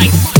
life.